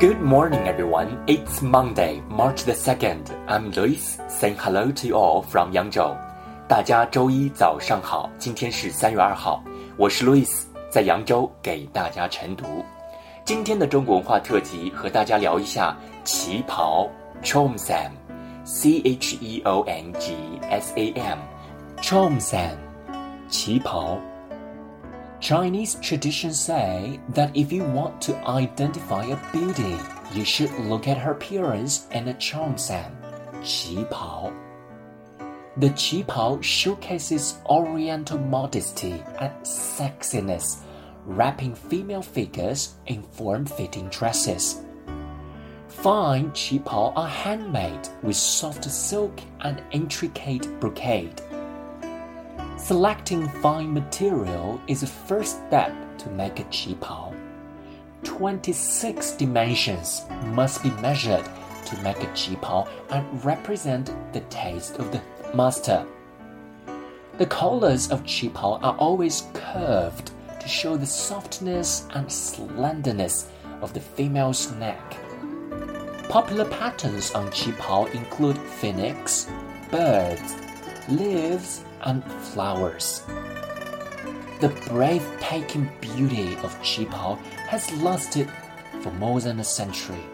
Good morning, everyone. It's Monday, March the 2nd. I'm Lewis, saying hello to you all from Yangzhou. 大家周一早上好，今天是三月二号，我是 Lewis，在扬州给大家晨读。今天的中国文化特辑和大家聊一下旗袍 （cheongsam），c h e o n g s a m，cheongsam，旗袍。Chinese traditions say that if you want to identify a beauty, you should look at her appearance and a qipao. The qipao showcases oriental modesty and sexiness, wrapping female figures in form-fitting dresses. Fine qipao are handmade with soft silk and intricate brocade. Selecting fine material is the first step to make a qipao. 26 dimensions must be measured to make a qipao and represent the taste of the master. The collars of qipao are always curved to show the softness and slenderness of the female's neck. Popular patterns on qipao include phoenix, birds, leaves, and flowers. The breathtaking beauty of qipao has lasted for more than a century.